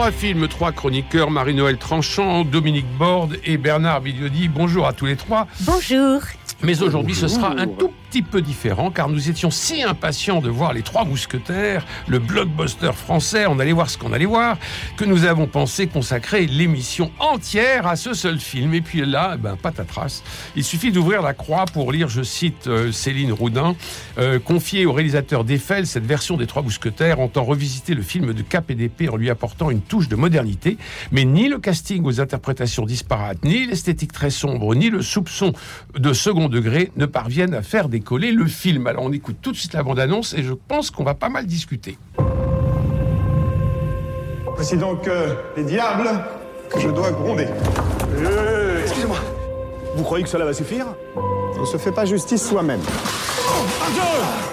Trois films, trois chroniqueurs, Marie-Noël Tranchant, Dominique Borde et Bernard Biliodi. Bonjour à tous les trois. Bonjour. Mais aujourd'hui, ce sera un tout petit peu différent car nous étions si impatients de voir les Trois Mousquetaires, le blockbuster français, on allait voir ce qu'on allait voir, que nous avons pensé consacrer l'émission entière à ce seul film. Et puis là, ben, patatras, il suffit d'ouvrir la croix pour lire, je cite euh, Céline Roudin, euh, confiée au réalisateur d'Eiffel, cette version des Trois Mousquetaires entend revisiter le film de Cap et d'épée en lui apportant une touche de modernité, mais ni le casting aux interprétations disparates, ni l'esthétique très sombre, ni le soupçon de second degré ne parviennent à faire décoller le film. Alors on écoute tout de suite la bande-annonce et je pense qu'on va pas mal discuter. Voici donc euh, les diables que je dois gronder. Excusez-moi. Vous croyez que cela va suffire? On ne se fait pas justice soi-même.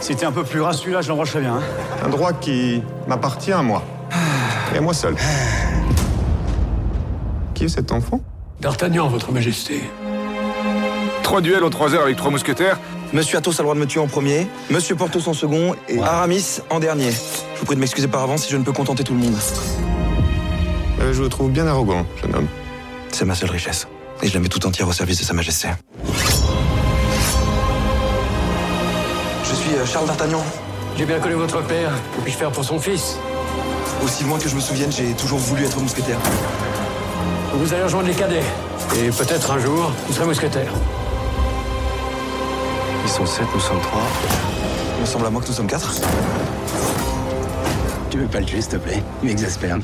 Si t'es un peu plus ras, celui-là, je l'embrancherais bien. hein. Un droit qui m'appartient à moi. Et à moi seul. Qui est cet enfant? D'Artagnan, votre majesté. Trois duels en trois heures avec trois mousquetaires. Monsieur Athos a le droit de me tuer en premier, Monsieur Porthos en second et Aramis en dernier. Je vous prie de m'excuser par avance si je ne peux contenter tout le monde. Euh, Je vous trouve bien arrogant, jeune homme. C'est ma seule richesse. Et je la mets tout entière au service de Sa Majesté. Je suis euh, Charles d'Artagnan. J'ai bien connu votre père. Que puis-je faire pour son fils? Aussi loin que je me souvienne, j'ai toujours voulu être mousquetaire. Vous allez rejoindre les cadets. Et peut-être un jour, vous serez mousquetaire. Ils sont sept, nous sommes trois. Il me semble à moi que nous sommes quatre. Tu veux pas le tuer, s'il te plaît? Il m'exaspère.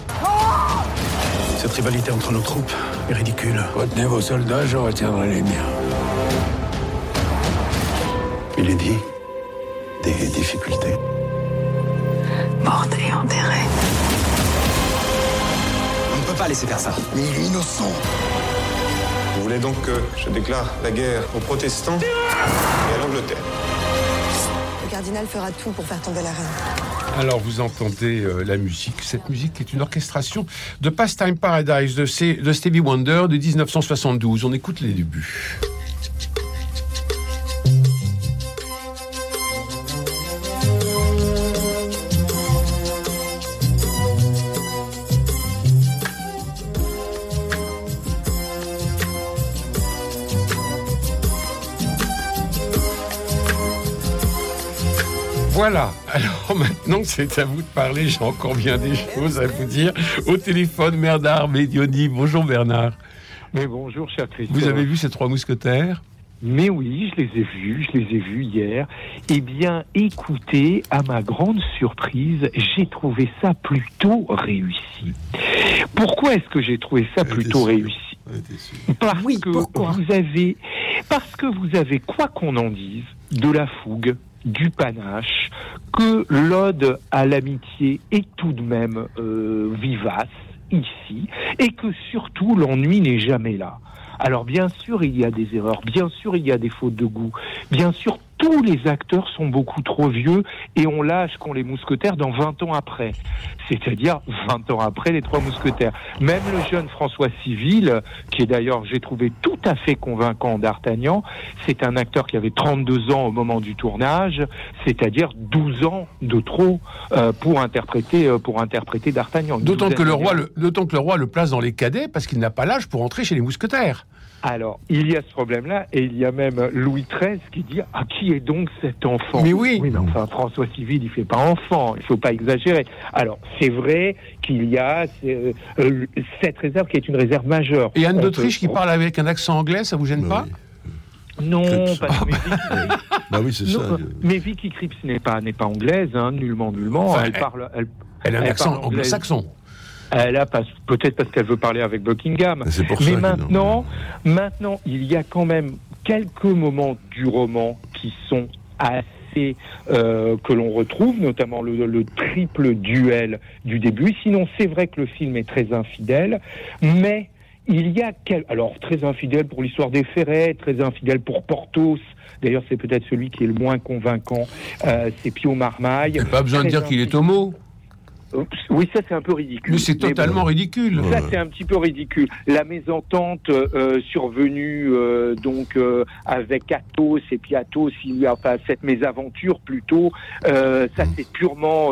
Cette rivalité entre nos troupes est ridicule. Retenez vos soldats, je retiendrai les miens. Il est dit des difficultés. morte et enterrée. On ne peut pas laisser faire ça. Mais il est innocent Vous voulez donc que je déclare la guerre aux protestants et à l'Angleterre Le cardinal fera tout pour faire tomber la reine. Alors vous entendez euh, la musique. Cette musique est une orchestration de Pastime Paradise de, C- de Stevie Wonder de 1972. On écoute les débuts. Voilà. Alors maintenant que c'est à vous de parler, j'ai encore bien des choses à vous dire. Au téléphone, Bernard Medioni. Bonjour Bernard. Mais bonjour, cher Christophe. Vous avez vu ces trois mousquetaires? Mais oui, je les ai vus, je les ai vus hier. Eh bien, écoutez, à ma grande surprise, j'ai trouvé ça plutôt réussi. Pourquoi est-ce que j'ai trouvé ça plutôt réussi? Parce Oui, que pourquoi? vous avez, parce que vous avez, quoi qu'on en dise, de la fougue, du panache, que l'ode à l'amitié est tout de même euh, vivace ici, et que surtout l'ennui n'est jamais là. Alors bien sûr, il y a des erreurs, bien sûr, il y a des fautes de goût, bien sûr, tous les acteurs sont beaucoup trop vieux et on lâche qu'on les mousquetaires dans 20 ans après. C'est-à-dire 20 ans après les trois mousquetaires. Même le jeune François Civil, qui est d'ailleurs, j'ai trouvé tout à fait convaincant d'Artagnan, c'est un acteur qui avait 32 ans au moment du tournage, c'est-à-dire 12 ans de trop euh, pour interpréter euh, pour interpréter d'Artagnan. D'autant que, le roi le, d'autant que le roi le place dans les cadets parce qu'il n'a pas l'âge pour entrer chez les mousquetaires. Alors, il y a ce problème-là, et il y a même Louis XIII qui dit Ah, qui est donc cet enfant? Mais oui. Oui, mais enfin, François Civil, il fait pas enfant, il faut pas exagérer. Alors, c'est vrai qu'il y a euh, cette réserve qui est une réserve majeure. Et Anne d'Autriche qui parle avec un accent anglais, ça vous gêne pas? Non, que mais Vicky, Bah oui, c'est non, ça. mais Vicky Cripps n'est pas, n'est pas anglaise, hein, nullement, nullement. Enfin, elle, elle- parle. Elle, Elle a un elle accent anglo-saxon. Elle a peut-être parce qu'elle veut parler avec Buckingham. C'est pour ça Mais maintenant, maintenant, il y a quand même quelques moments du roman qui sont assez euh, que l'on retrouve, notamment le, le triple duel du début. Sinon, c'est vrai que le film est très infidèle, mais il y a quel... alors très infidèle pour l'histoire des Ferrets, très infidèle pour Porthos. D'ailleurs, c'est peut-être celui qui est le moins convaincant. Euh, c'est Pio Marmaille. Pas besoin de dire qu'il est homo. Oui, ça c'est un peu ridicule. Mais c'est totalement ridicule. Ça c'est un petit peu ridicule. La mésentente euh, survenue euh, donc euh, avec Athos et puis Athos, il, enfin cette mésaventure plutôt, ça c'est purement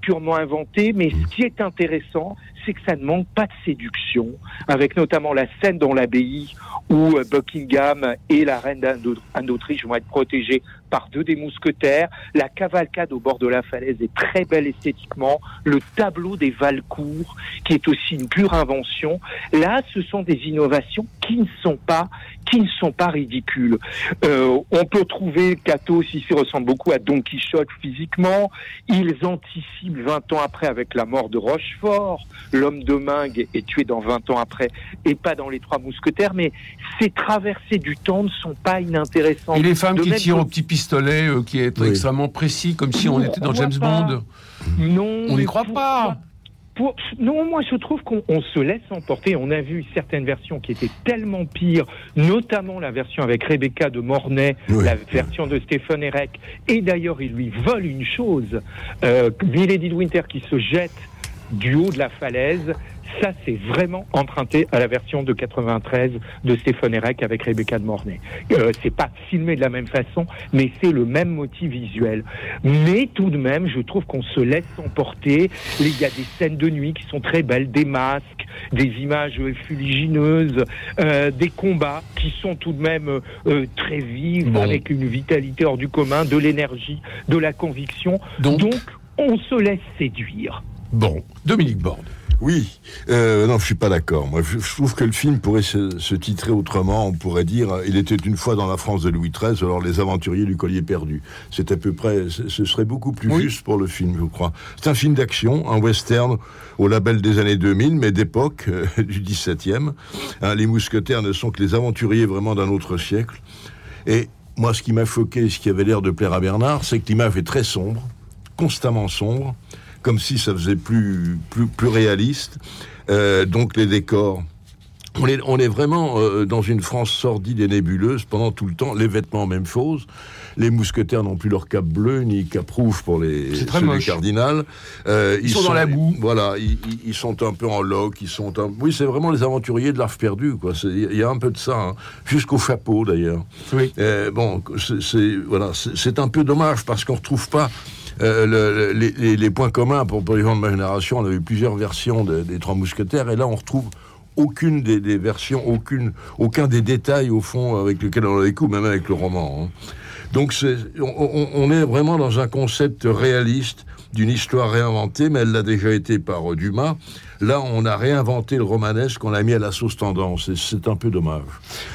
purement inventé. Mais ce qui est intéressant, c'est que ça ne manque pas de séduction, avec notamment la scène dans l'abbaye où Buckingham et la reine d'Autriche vont être protégés par deux des mousquetaires. La cavalcade au bord de la falaise est très belle esthétiquement. Le tableau des Valcourt, qui est aussi une pure invention. Là, ce sont des innovations qui ne sont pas qui ne sont pas ridicules. Euh, on peut trouver qu'Athos ici ressemble beaucoup à Don Quichotte physiquement. Ils anticipent 20 ans après avec la mort de Rochefort. L'homme de Mingue est tué dans 20 ans après et pas dans les Trois Mousquetaires. Mais ces traversées du temps ne sont pas inintéressantes. Et les femmes qui tirent au petit pistolet, euh, qui est extrêmement précis, comme si on, était dans James Bond. Non, on n'y croit pas non, moi je trouve qu'on se laisse emporter. On a vu certaines versions qui étaient tellement pires, notamment la version avec Rebecca de Mornay, la version de Stephen Erek. Et d'ailleurs, il lui vole une chose. Euh, Milady de Winter qui se jette du haut de la falaise, ça, c'est vraiment emprunté à la version de 93 de Stéphane Erek avec Rebecca de Mornay. Euh, c'est pas filmé de la même façon, mais c'est le même motif visuel. Mais tout de même, je trouve qu'on se laisse emporter. Il y a des scènes de nuit qui sont très belles, des masques, des images fuligineuses, euh, des combats qui sont tout de même euh, très vifs, avec une vitalité hors du commun, de l'énergie, de la conviction. Donc, Donc on se laisse séduire. Bon, Dominique Borde. Oui, euh, non, je suis pas d'accord. Moi, je, trouve que le film pourrait se, titrer autrement. On pourrait dire, euh, il était une fois dans la France de Louis XIII, alors les aventuriers du collier perdu. C'est à peu près, ce serait beaucoup plus juste pour le film, je crois. C'est un film d'action, un western au label des années 2000, mais d'époque euh, du XVIIe. Hein, les mousquetaires ne sont que les aventuriers vraiment d'un autre siècle. Et moi, ce qui m'a choqué, ce qui avait l'air de plaire à Bernard, c'est que l'image est très sombre, constamment sombre comme si ça faisait plus, plus, plus réaliste. Euh, donc les décors. On est, on est vraiment euh, dans une France sordide et nébuleuse pendant tout le temps. Les vêtements, même chose. Les mousquetaires n'ont plus leur cap bleu ni cap rouge pour les, cardinal. Euh, ils, sont, dans la boue. Voilà, ils, ils, sont un peu en loc. Ils sont un... Oui, c'est vraiment les aventuriers de l'art perdu. Quoi. Il y a un peu de ça, hein. jusqu'au chapeau d'ailleurs. Oui. Bon, c'est voilà, c'est un peu dommage parce qu'on retrouve pas euh, les, points communs pour, les gens de ma génération, on avait plusieurs versions des Trois Mousquetaires, et là on retrouve aucune des, versions, aucune, aucun des détails au fond avec lesquels on a coups, même avec le roman. Hein. Donc on, on, est vraiment dans un concept réaliste d'une histoire réinventée, mais elle l'a déjà été par Dumas. Là, on a réinventé le romanesque, on l'a mis à la sauce tendance, et c'est un peu dommage.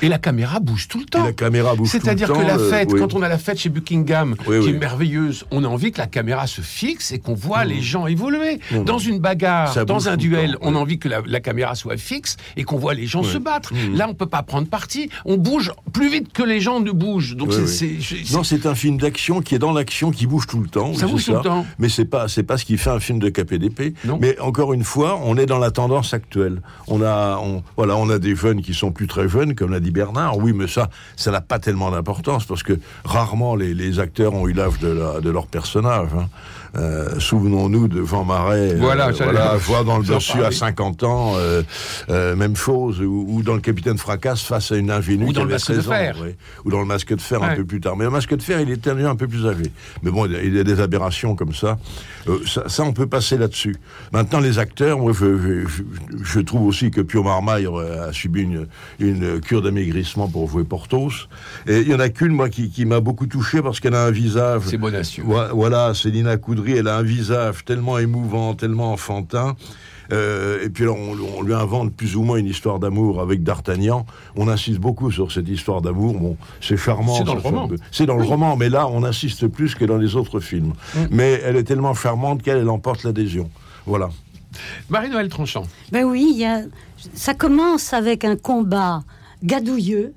Et la caméra bouge tout le temps. la caméra bouge tout le temps. C'est-à-dire que la fête, quand on a la fête chez Buckingham, qui est merveilleuse, on a envie que la caméra se fixe et qu'on voit les gens évoluer. Dans une bagarre, dans un duel, on a envie que la, caméra soit fixe et qu'on voit les gens se battre. Là, on peut pas prendre parti. On bouge plus vite que les gens ne bougent. Donc c'est, non, c'est un film d'action qui est dans l'action, qui bouge tout le temps. Ça bouge tout le temps. Mais c'est pas, c'est pas ce qui fait un film de KPDP. Mais encore une fois, on est dans la tendance actuelle. On a, voilà, on a des jeunes qui sont plus très jeunes, comme l'a dit Bernard. Oui, mais ça, ça n'a pas tellement d'importance parce que rarement les, acteurs ont eu l'âge de, de, leur personnage. Hein. Euh, souvenons-nous de Jean Marais, euh, voilà, voilà voir dans le dessus à 50 ans, euh, même chose, ou, dans le Capitaine Fracasse face à une ingénue ou dans le masque de fer, ou dans le masque de fer un peu plus tard. Mais le masque de fer, il était un peu plus âgé. Mais bon, il y a des aberrations comme ça. ça, on peut passer là-dessus. Maintenant, les acteurs, moi, je, trouve aussi que Pio Marmaille a subi une, une cure d'amaigrissement pour jouer Portos. Et il y en a qu'une, moi, qui, m'a beaucoup touché parce qu'elle a un visage. C'est Bonacieux. Voilà, Célina Coudry elle a un visage tellement émouvant, tellement enfantin. Euh, et puis on, lui invente plus ou moins une histoire d'amour avec D'Artagnan. On insiste beaucoup sur cette histoire d'amour. Bon, c'est charmant. C'est dans le roman. C'est dans le roman, mais là, on insiste plus que dans les autres films. Mm. Mais elle est tellement charmante qu'elle emporte l'adhésion. Voilà. Marie-Noël Tranchant. Ben oui, y a... ça commence avec un combat gadouilleux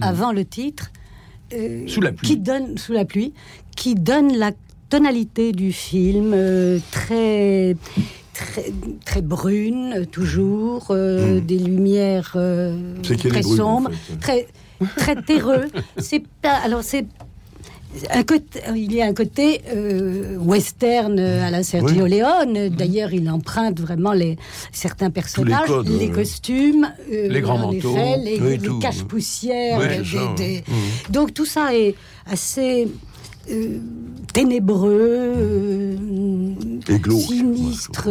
mm. avant le titre. Euh, sous la pluie. Qui donne, sous la pluie, qui donne la tonalité du film, euh, très très, très brune, toujours, euh, des lumières très en sombres, fait. très, très terreux. C'est pas. Alors, c'est. Un côté, il y a un côté euh, western à la Sergio Oui. Leone. D'ailleurs, il emprunte vraiment les, certains personnages, codes, les costumes, euh, Les grands manteaux. effet, les, Oui, les tout. caches-poussières. Oui, des- des- Donc tout ça est assez euh, ténébreux, sinistre,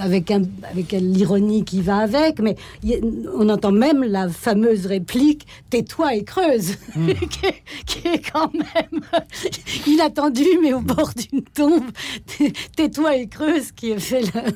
avec, un, avec l'ironie qui va avec, mais y on entend même la fameuse réplique « tais-toi et creuse qui, est, qui est quand même inattendue, mais au bord d'une tombe. « Tais-toi et creuse » qui est fait vraie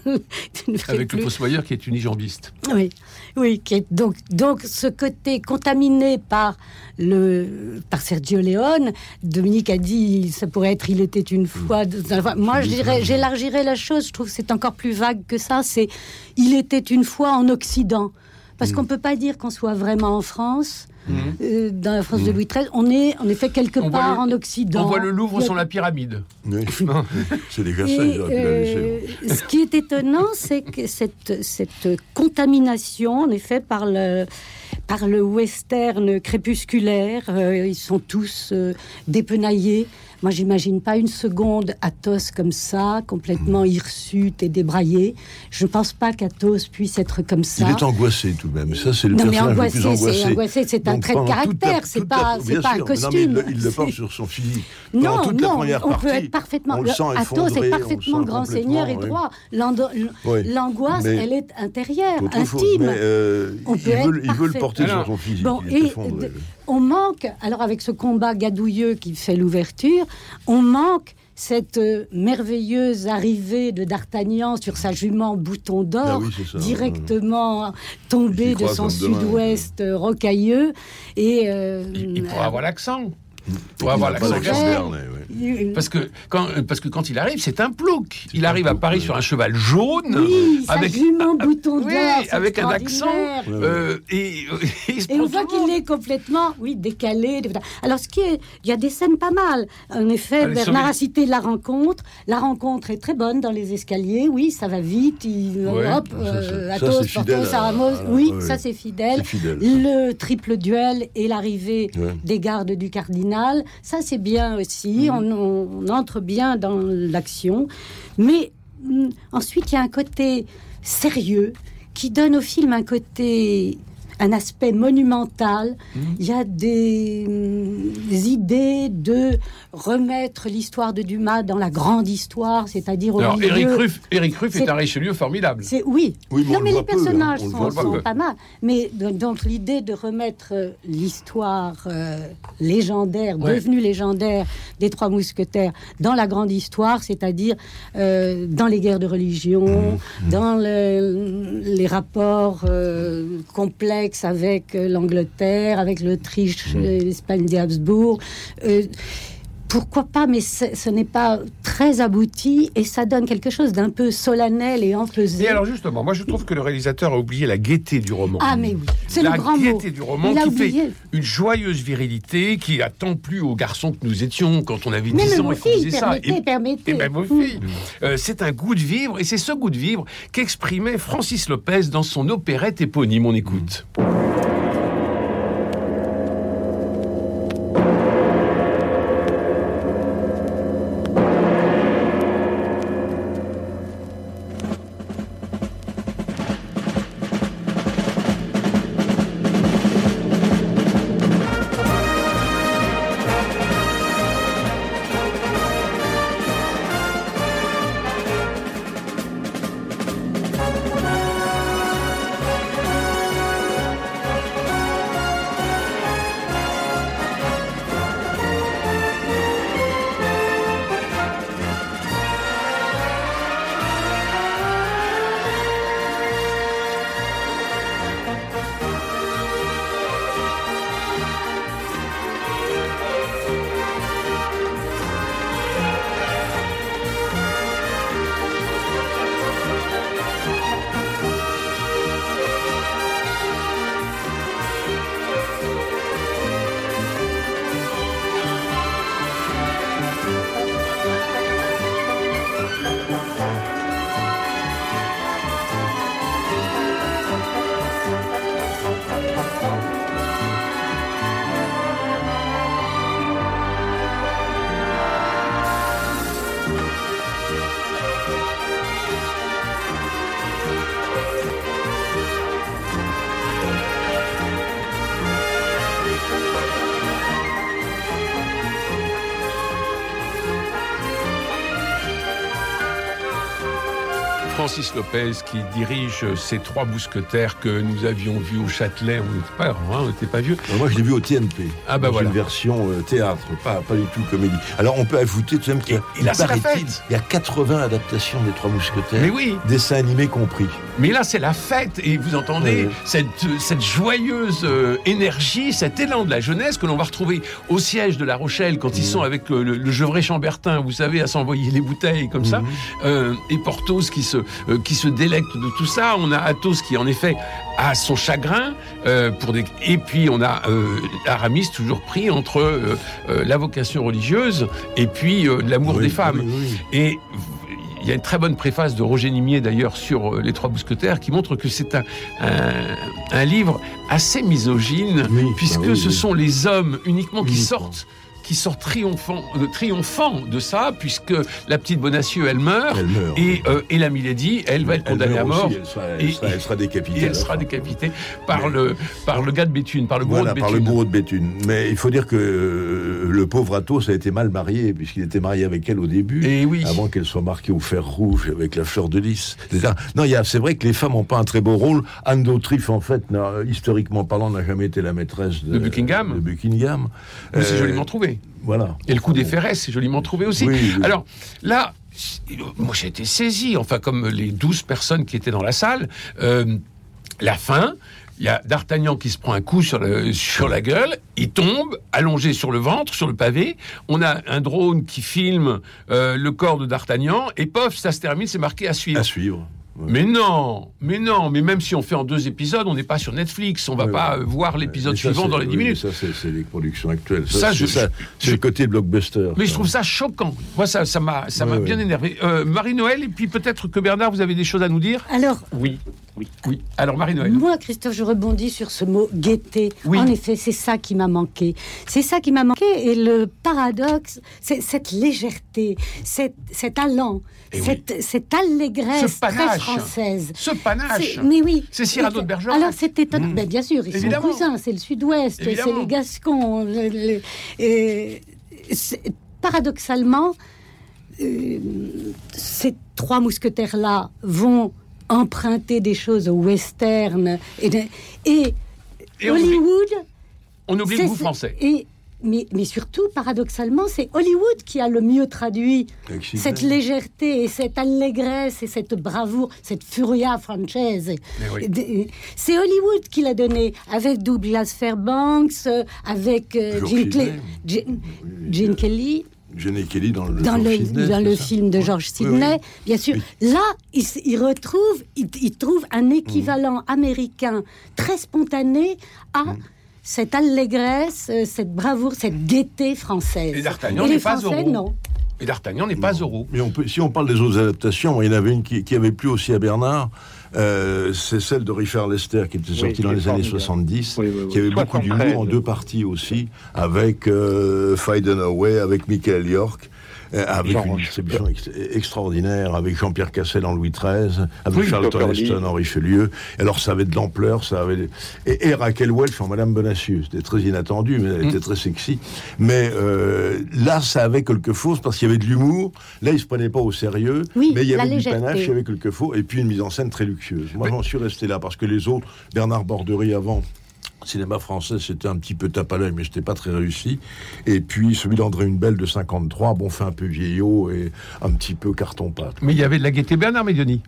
Avec le pluie. fossoyeur qui est unijambiste. Oui, oui, qui est donc donc ce côté contaminé par le par Sergio Leone. Dominique a dit ça pourrait être il était une fois. enfin, moi, je dirais j'élargirais la chose. Je trouve que c'est encore plus vague que ça. C'est il était une fois en Occident. Parce qu'on peut pas dire qu'on soit vraiment en France, euh, dans la France de Louis XIII. On est en effet quelque On part le- en Occident. On voit le Louvre a- sans la pyramide. Oui. C'est des Versailles, euh, ce qui est étonnant, c'est que cette, cette contamination, en effet, par le, par le western crépusculaire, euh, ils sont tous euh, dépenaillés. Moi, j'imagine pas une seconde Athos comme ça, complètement Mm. hirsute et débraillé. Je ne pense pas qu'Athos puisse être comme ça. Il est angoissé tout de même. Ça, c'est le Non, mais personnage angoissé, le plus angoissé. c'est angoissé, c'est un Donc, trait de caractère, c'est pas- c'est pas un non, mais costume. il le- il porte sur son physique. Pendant Non, toute non, on partie, peut être parfaitement. on le sent Athos est parfaitement grand seigneur et droit. Oui. L'angoisse, Mais- elle est intérieure, intime. mais euh, On il, peut être veut, il veut le porter Alors, sur son physique. Bon, il est et on manque, alors avec ce combat gadouilleux qui fait l'ouverture, on manque cette euh, merveilleuse arrivée de D'Artagnan sur sa jument bouton d'or, Ah oui, c'est ça. directement tombé Qui de son sud-ouest euh, rocailleux. Et, euh, Il, avoir l'accent. Pourrait avoir l'accent gascon. Parce que, quand, euh, parce que quand il arrive, c'est un plouc. Il arrive à Paris sur un cheval jaune, Oui, avec, bouton oui, avec un accent, euh, et, euh, Et on voit qu'il est complètement, oui, décalé. Alors, ce qui est, il y a des scènes pas mal. En effet, Allez, Bernard a cité la rencontre. La rencontre est très bonne dans les escaliers. Oui, ça va vite. Il, Ouais, hop, ça, euh, Athos, Porthos, à- oui, ça c'est fidèle. Le triple duel et l'arrivée Ouais. des gardes du cardinal, ça c'est bien aussi. Mhm. On, on- entre bien dans l'action. Mais hum, ensuite, il y a un côté sérieux qui donne au film un côté un aspect monumental. Mhm. Il y a des, hum, des idées de remettre l'histoire de Dumas dans la grande histoire, c'est-à-dire au Alors, milieu. Eric Ruff, Eric Ruff est, un Richelieu formidable. C'est oui. Oui, mais non, on mais le les peu, hein. personnages sont, pas mal. Mais donc l'idée de remettre euh, l'histoire euh, légendaire, Ouais. devenue légendaire des trois mousquetaires dans la grande histoire, c'est-à-dire euh, dans les guerres de religion, Mmh, dans le- les rapports euh, complexes avec euh, l'Angleterre, avec l'Autriche, Mmh. euh, l'Espagne des Habsbourg. Euh, pourquoi pas, mais ce n'est pas très abouti et ça donne quelque chose d'un peu solennel et empesé. Et alors justement, moi je trouve que le réalisateur a oublié la gaieté du roman. Ah, mais oui, c'est la le grand mot. gaieté du roman Il a qui oublié. fait une joyeuse virilité qui a tant plu aux garçons que nous étions quand on avait Mais 10 même ans et qu'on faisait ça. permettez, permettez. et même aux filles. Euh, c'est un goût de vivre et c'est ce goût de vivre qu'exprimait Francis Lopez dans son opérette éponyme. On écoute. Francis Lopez qui dirige ces trois mousquetaires que nous avions vus au Châtelet. On n'était pas, hein, on pas vieux. moi, je l'ai vu au TNP. Ah bah dans voilà. une version euh, théâtre, pas, pas du tout comédie. Alors, on peut ajouter tout de même qu'il y y a 80 adaptations des Trois Mousquetaires. Mais oui. Dessins animés compris. Mais là, c'est la fête et vous entendez Ouais. cette, cette joyeuse euh, énergie, cet élan de la jeunesse que l'on va retrouver au siège de La Rochelle quand ils sont avec euh, le, le Gevrey Chambertin, vous savez, à s'envoyer les bouteilles comme ça, euh, et Porthos qui se, euh, qui se délecte de tout ça. On a Athos qui, en effet, a son chagrin euh, pour des... et puis on a euh, Aramis toujours pris entre euh, euh, la vocation religieuse et puis euh, l'amour Oui, des femmes. oui, oui. Et il y a une très bonne préface de Roger Nimier d'ailleurs sur euh, Les Trois Mousquetaires qui montre que c'est un, un, un livre assez misogyne Oui, puisque oui, ce sont les hommes uniquement qui sortent qui sortent triomphant, euh, triomphant de ça, puisque la petite Bonacieux, elle meurt, Elle meurt. et, euh, et la Milady, elle va être condamnée à mort, aussi, elle sera, elle et- sera- elle sera décapitée. et elle sera fin. décapitée par, Mais- le, par le gars de Béthune, par le gros Voilà, de par le Béthune. bourreau de Béthune. Mais il faut dire que euh, le pauvre Athos a été mal marié, puisqu'il était marié avec elle au début, Et oui. avant qu'elle soit marquée au fer rouge avec la fleur de lys. etc. Non, c'est vrai que les femmes n'ont pas un très beau rôle. Anne d'Autriche, en fait, historiquement parlant, n'a jamais été la maîtresse de, De Buckingham. de Buckingham. Mais c'est Euh, joliment trouvé. Voilà. Et le coup des Ferrets, c'est joliment trouvé aussi. Oui, oui. Alors là, moi j'ai été saisi, enfin comme les 12 personnes qui étaient dans la salle, euh, la fin. Il y a D'Artagnan qui se prend un coup sur, le- sur la gueule, il tombe, allongé sur le ventre, sur le pavé. On a un drone qui filme euh, le corps de D'Artagnan, et pof, ça se termine, c'est marqué à suivre. À suivre. Ouais. Mais non, mais non, mais même si on fait en deux épisodes, on n'est pas sur Netflix, on va Ouais, pas ouais. euh, voir l'épisode suivant dans les 10 oui, minutes. Ça, c'est les productions actuelles. Ça, c'est le côté blockbuster. Mais je trouve ça choquant. Moi, ça, ça m'a, ça m'a bien énervé. Euh, Marie-Noël, et puis peut-être que Bernard, vous avez des choses à nous dire? Alors, Oui, oui. Oui. Alors, Marie-Noël. Moi, Christophe, je rebondis sur ce mot gaieté. Oui. En effet, c'est ça qui m'a manqué. C'est ça qui m'a manqué. Et le paradoxe, c'est cette légèreté, cet, cet allant, Eh oui. cette, cette allégresse Ce très panache. Française. Ce panache. C'est- Mais oui. C'est Cyrano de Bergerac. Alors, c'est étonnant. Mm. Ben, bien sûr, ils Évidemment. sont cousins. C'est le sud-ouest, c'est les Gascons. le- le- et c'est- paradoxalement, euh, ces trois mousquetaires-là vont emprunter des choses au western et, Et on oublie- Hollywood. On oublie le goût français. Et, mais, mais surtout, paradoxalement, c'est Hollywood qui a le mieux traduit cette légèreté et cette allégresse et cette bravoure, cette furia française. Oui. De- C'est Hollywood qui l'a donné avec Douglas Fairbanks, euh, avec euh, Kelly, Jenny Kelly dans le, dans George le, Sidney, dans c'est le ça film de George Sidney, Oui, bien sûr. Là, il, retrouve, il, il trouve un équivalent américain très spontané à Mm. Cette allégresse, euh, cette bravoure, cette gaieté française. Et D'Artagnan n'est les pas Français, Zorro. non. Et D'Artagnan n'est pas Zorro. Mais on peut, si on parle des autres adaptations, il y en avait une qui, qui avait plu aussi à Bernard. euh, c'est celle de Richard Lester qui était sortie dans les années formidable. 70, Oui, oui, oui. qui avait beaucoup 73. d'humour en deux parties aussi, avec euh, Faye Dunaway, avec Michael York. Euh, avec Jean une Roche. ex- extraordinaire, avec Jean-Pierre Cassel en Louis XIII, avec Oui, Charlton. Heston en Richelieu. Alors ça avait de l'ampleur, ça avait et, et Raquel Welch en Madame Bonacieux. C'était très inattendu, mais elle était très sexy. Mais euh, là, ça avait quelque chose parce qu'il y avait de l'humour. Là, il se prenait pas au sérieux, Oui, mais il y avait du légèreté. panache, il y avait quelque chose, et puis une mise en scène très luxueuse. Moi, j'en suis resté là parce que les autres, Bernard Borderie avant. Cinéma français, c'était un petit peu tape à l'œil, mais c'était pas très réussi. Et puis celui d'André Hunebelle de 53, bon, fait un peu vieillot et un petit peu carton-pâte. Mais il y avait de la gaieté Bernard Médioni.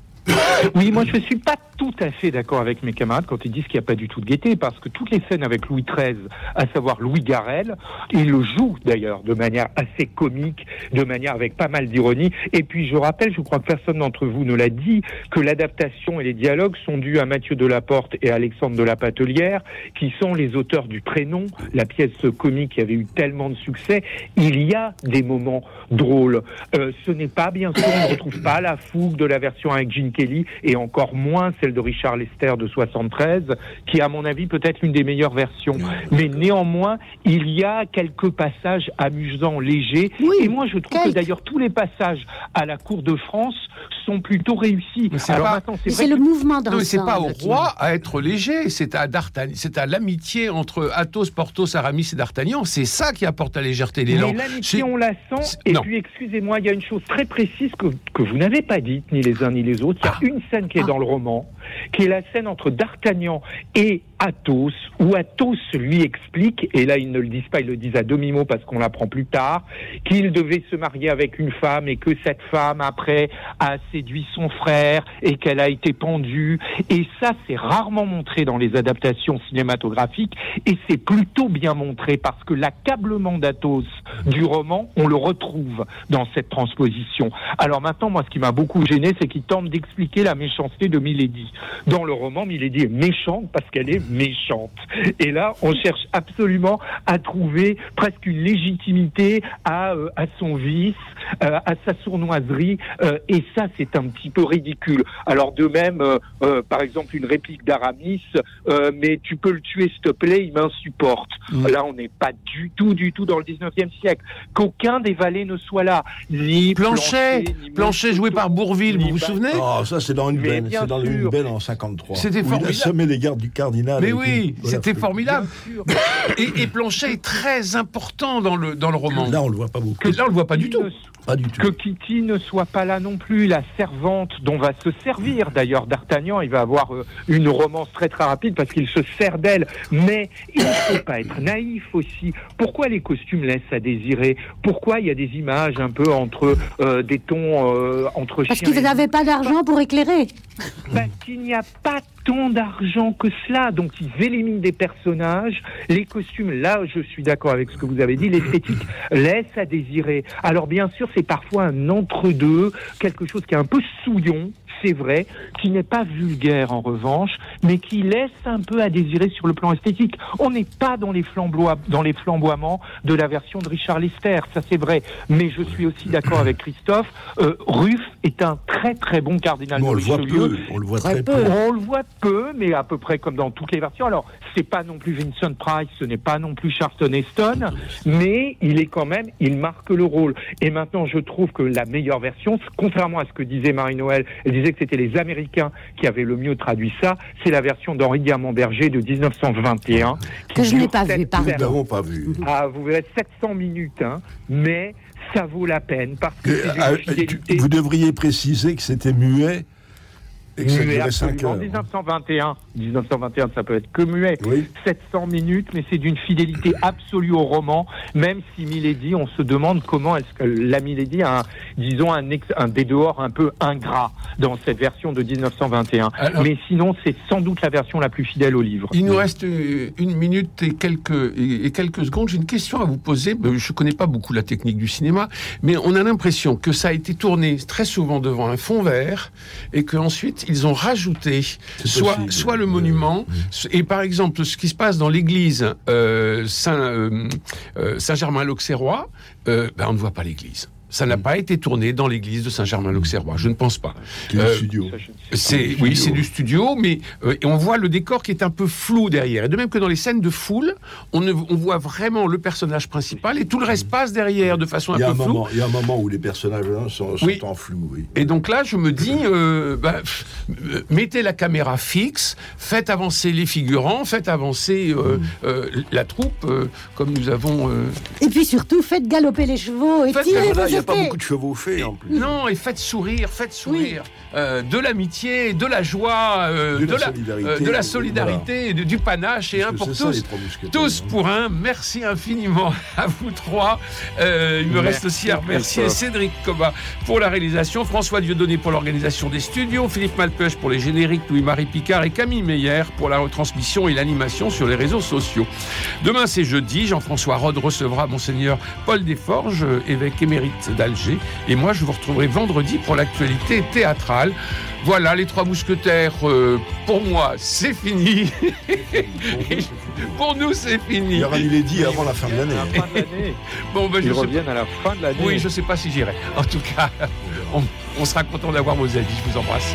Oui, moi je suis pas tout à fait d'accord avec mes camarades quand ils disent qu'il n'y a pas du tout de gaieté, parce que toutes les scènes avec Louis XIII, à savoir Louis Garrel, il le joue d'ailleurs de manière assez comique, de manière avec pas mal d'ironie. Et puis je rappelle, je crois que personne d'entre vous ne l'a dit, que l'adaptation et les dialogues sont dus à Mathieu Delaporte et Alexandre de la Patelière, qui sont les auteurs du prénom, la pièce comique qui avait eu tellement de succès. Il y a des moments drôles. Euh, ce n'est pas bien sûr, on ne retrouve pas la fougue de la version avec Gene Kelly et encore moins celle de Richard Lester de 73, qui est à mon avis peut-être l'une des meilleures versions. Mais néanmoins, il y a quelques passages amusants, légers. Oui, et moi, je trouve que d'ailleurs tous les passages à la cour de France sont plutôt réussis. Mais c'est le que- mouvement mais c'est pas au roi à être léger, c'est à D'Artagnan, c'est à l'amitié entre Athos, Porthos, Aramis et D'Artagnan. C'est ça qui apporte la légèreté et l'élan. L'amitié, on la sent. Et non. puis, excusez-moi, il y a une chose très précise que, que vous n'avez pas dite, ni les uns ni les autres. Il y a Ah. une scène qui est dans le roman, qui est la scène entre D'Artagnan et Athos, où Athos lui explique, et là ils ne le disent pas, ils le disent à demi-mot parce qu'on l'apprend plus tard, qu'il devait se marier avec une femme et que cette femme, après, a séduit son frère et qu'elle a été pendue. Et ça, c'est rarement montré dans les adaptations cinématographiques et c'est plutôt bien montré parce que l'accablement d'Athos du roman, on le retrouve dans cette transposition. Alors maintenant, moi, ce qui m'a beaucoup gêné, c'est qu'il tente d'expliquer la méchanceté de Milady. Dans le roman, Milady est méchante parce qu'elle est méchante. Et là, on cherche absolument à trouver presque une légitimité à, euh, à son vice, euh, à sa sournoiserie, euh, et ça, c'est un petit peu ridicule. Alors de même, euh, euh, par exemple, une réplique d'Aramis, euh, mais tu peux le tuer, s'il te plaît, il m'insupporte. Là, on n'est pas du tout, du tout dans le 19e siècle. Qu'aucun des valets ne soit là. Ni Planchet, ni Planchet joué par Bourville, vous vous souvenez Ah, ça, c'est dans une belle, c'est dans une belle en 53. C'était Où Il formidable. a semé les gardes du cardinal. Mais oui, une- c'était voilà. formidable. Et, et Planchet est très important dans le, dans le roman. Là, on le voit pas beaucoup. Là, on le voit pas du tout. Pas du tout. Que Kitty ne soit pas là non plus, la servante dont va se servir d'ailleurs D'Artagnan, il va avoir euh, une romance très très rapide parce qu'il se sert d'elle. Mais il ne faut pas être naïf aussi. Pourquoi les costumes laissent à désirer? Pourquoi il y a des images un peu entre euh, des tons euh, entre Parce chiens qu'ils n'avaient pas d'argent pour éclairer. parce qu'il n'y a pas tant d'argent que cela. Donc ils éliminent des personnages. Les costumes, là, je suis d'accord avec ce que vous avez dit, l'esthétique laisse à désirer. Alors bien sûr, c'est parfois un entre-deux, quelque chose qui est un peu souillon. C'est vrai, qui n'est pas vulgaire en revanche, mais qui laisse un peu à désirer sur le plan esthétique. On n'est pas dans les, dans les flamboiements de la version de Richard Lester, ça c'est vrai. Mais je suis aussi d'accord avec Christophe. Euh, Ruff est un très très bon cardinal Bon, on de le voit Richelieu. peu. On le voit Très très peu. peu. On le voit peu, mais à peu près comme dans toutes les versions. Alors, c'est pas non plus Vincent Price, ce n'est pas non plus Charlton Heston, mais il est quand même, il marque le rôle. Et maintenant, je trouve que la meilleure version, contrairement à ce que disait Marie-Noël, elle disait que c'était les Américains qui avaient le mieux traduit ça, c'est la version d'Henri Diamant-Berger de 1921. qui Que je n'ai pas vu, pardon. Nous n'avons pas vu. Ah, vous verrez 700 minutes, hein, mais ça vaut la peine parce que c'est une tu- fidélité. vous devriez préciser que c'était muet et que ça Muet, durait 5 absolument. heures. 1921, 1921, ça peut être que muet. Oui. 700 minutes, mais c'est d'une fidélité absolue au roman. Même si Milady, on se demande comment est-ce que la Milady a, un, disons, un, ex- un des dehors un peu ingrat dans cette version de 1921. Alors- mais sinon, c'est sans doute la version la plus fidèle au livre. Il nous reste euh, une minute et quelques, et quelques secondes. J'ai une question à vous poser. Euh, Je ne connais pas beaucoup la technique du cinéma, mais on a l'impression que ça a été tourné très souvent devant un fond vert et qu'ensuite ils ont rajouté soit, possible. soit le monument, et par exemple ce qui se passe dans l'église euh, Saint, euh, euh, Saint-Germain-l'Auxerrois, euh, ben, on ne voit pas l'église. Ça n'a pas été tourné dans l'église de Saint-Germain-l'Auxerrois, je ne pense pas. Euh, studio? C'est oui, studio. c'est du studio, mais euh, et on voit le décor qui est un peu flou derrière. Et de même que dans les scènes de foule, on, ne, on voit vraiment le personnage principal et tout le reste passe derrière de façon un a un peu floue. moment, il y a un moment où les personnages hein, sont, sont Oui. en flou. Oui. Et donc là, je me dis, euh, bah, pff, euh, mettez la caméra fixe, faites avancer les figurants, faites avancer euh, euh, la troupe, euh, comme nous avons. euh, Et puis surtout, faites galoper les chevaux et tirez il n'y a pas beaucoup de chevaux faits en plus. Non, et faites sourire, faites sourire. Euh, de l'amitié, de la joie, euh, De de, la la, solidarité, euh, de la solidarité, du panache, et un Parce pour ça, tous. Tous hein. pour un. Merci infiniment à vous trois. Euh, il me reste aussi à remercier. Cédric Coba pour la réalisation, François Dieudonné pour l'organisation des studios, Philippe Malpeuch pour les génériques, Louis-Marie Picard et Camille Meyer pour la retransmission et l'animation sur les réseaux sociaux. Demain, c'est jeudi. Jean-François Rode recevra Monseigneur Paul Desforges, évêque émérite d'Alger. Et moi, je vous retrouverai vendredi pour l'actualité théâtrale. Voilà, les trois mousquetaires, euh, pour moi, c'est fini. Pour nous, c'est Il fini. y aura Milady avant la fin de l'année. Bon, ben, je Ils sais reviennent à la fin de l'année. oui, je sais pas si j'irai. En tout cas, on, on sera content d'avoir vos avis. Je vous embrasse.